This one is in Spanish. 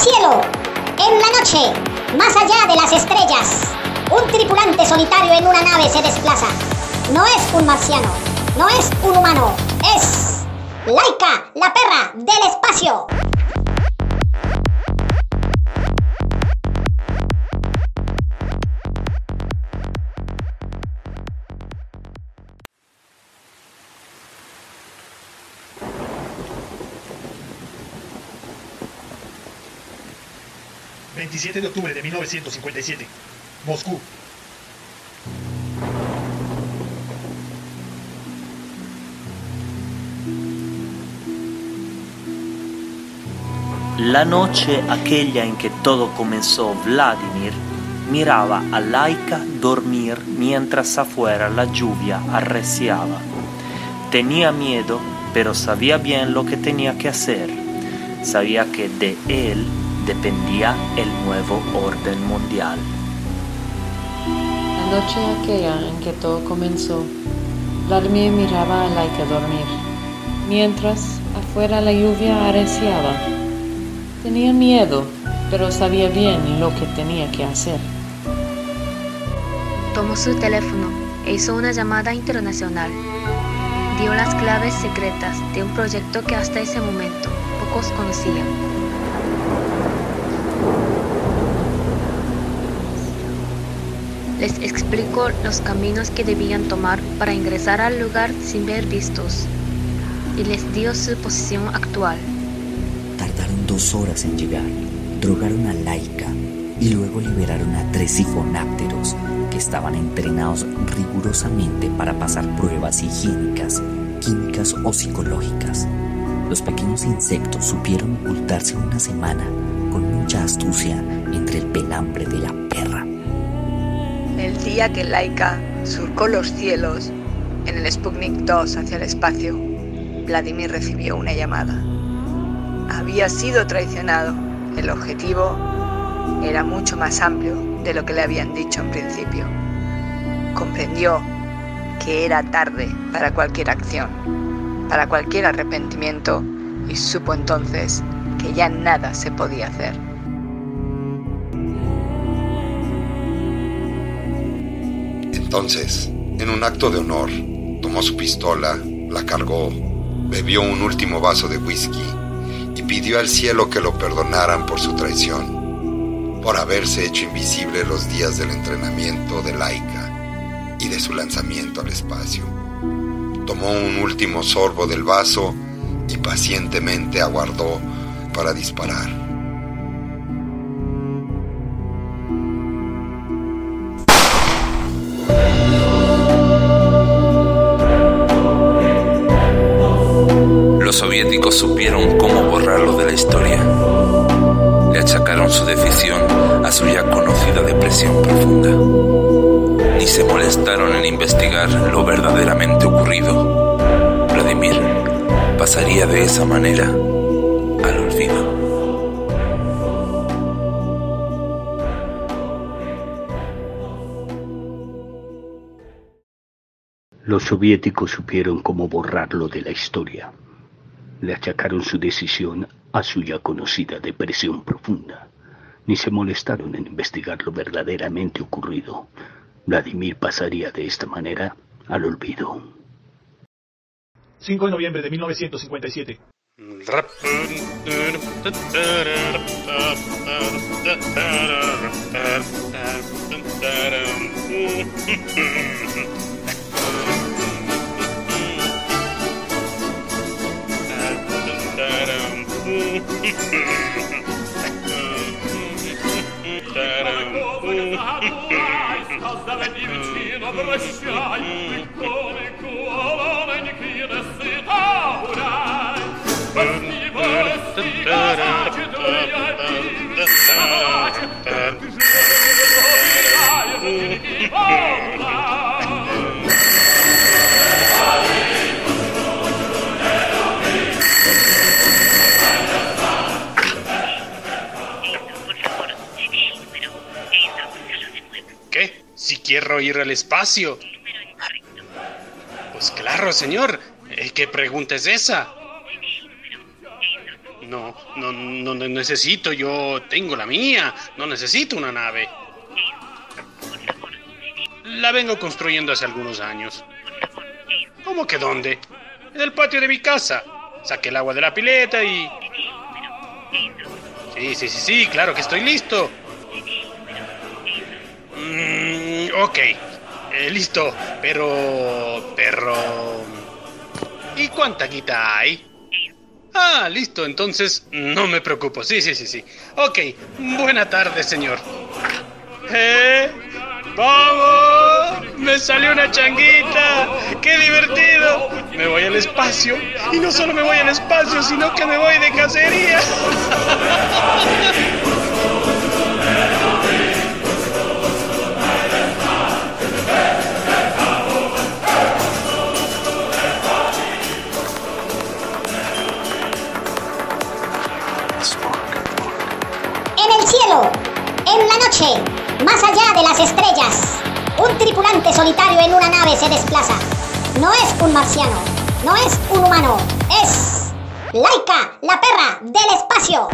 el cielo, en la noche, más allá de las estrellas, un tripulante solitario en una nave se desplaza. No es un marciano, no es un humano, es Laika, la perra del espacio. 27 de octubre de 1957. Moscú. La noche aquella en que todo comenzó, Vladimir miraba a Laika dormir mientras afuera la lluvia arreciaba. Tenía miedo, pero sabía bien lo que tenía que hacer. Sabía que de él dependía el nuevo orden mundial. La noche aquella en que todo comenzó, Vladimir miraba a Laika dormir, mientras afuera la lluvia arreciaba. Tenía miedo, pero sabía bien lo que tenía que hacer. Tomó su teléfono e hizo una llamada internacional. Dio las claves secretas de un proyecto que hasta ese momento pocos conocían. Explicó los caminos que debían tomar para ingresar al lugar sin ver vistos y les dio su posición actual. Tardaron dos horas en llegar, drogaron a Laika y luego liberaron a tres sifonápteros que estaban entrenados rigurosamente para pasar pruebas higiénicas, químicas o psicológicas. Los pequeños insectos supieron ocultarse una semana con mucha astucia entre el pelambre de la. El día que Laika surcó los cielos en el Sputnik 2 hacia el espacio, Vladimir recibió una llamada. Había sido traicionado. El objetivo era mucho más amplio de lo que le habían dicho en principio. Comprendió que era tarde para cualquier acción, para cualquier arrepentimiento y supo entonces que ya nada se podía hacer. Entonces, en un acto de honor, tomó su pistola, la cargó, bebió un último vaso de whisky y pidió al cielo que lo perdonaran por su traición, por haberse hecho invisible los días del entrenamiento de Laika y de su lanzamiento al espacio. Tomó un último sorbo del vaso y pacientemente aguardó para disparar. Los soviéticos supieron cómo borrarlo de la historia. Le achacaron su decisión a su ya conocida depresión profunda. Ni se molestaron en investigar lo verdaderamente ocurrido. Vladimir pasaría de esa manera al olvido. Los soviéticos supieron cómo borrarlo de la historia. Le achacaron su decisión a su ya conocida depresión profunda. Ni se molestaron en investigar lo verdaderamente ocurrido. Vladimir pasaría de esta manera al olvido. 5 de noviembre de 1957. ¿Qué? Si quiero ir al espacio. Pues claro, señor. Eh, ¿Qué pregunta es esa? No, no, no no necesito, yo tengo la mía, no necesito una nave. La vengo construyendo hace algunos años. ¿Cómo que dónde? En el patio de mi casa. Saqué el agua de la pileta y... Sí, sí, sí, sí, claro que estoy listo. Ok, eh, listo, pero... pero... ¿Y cuánta guita hay? Ah, listo, entonces no me preocupo. Sí, sí, sí, sí. Ok, buena tarde, señor. ¿Eh? ¡Vamos! ¡Me salió una changuita! ¡Qué divertido! Me voy al espacio. Y no solo me voy al espacio, sino que me voy de cacería. En el cielo, en la noche, más allá de las estrellas, un tripulante solitario en una nave se desplaza. No es un marciano, no es un humano, es Laika, la perra del espacio.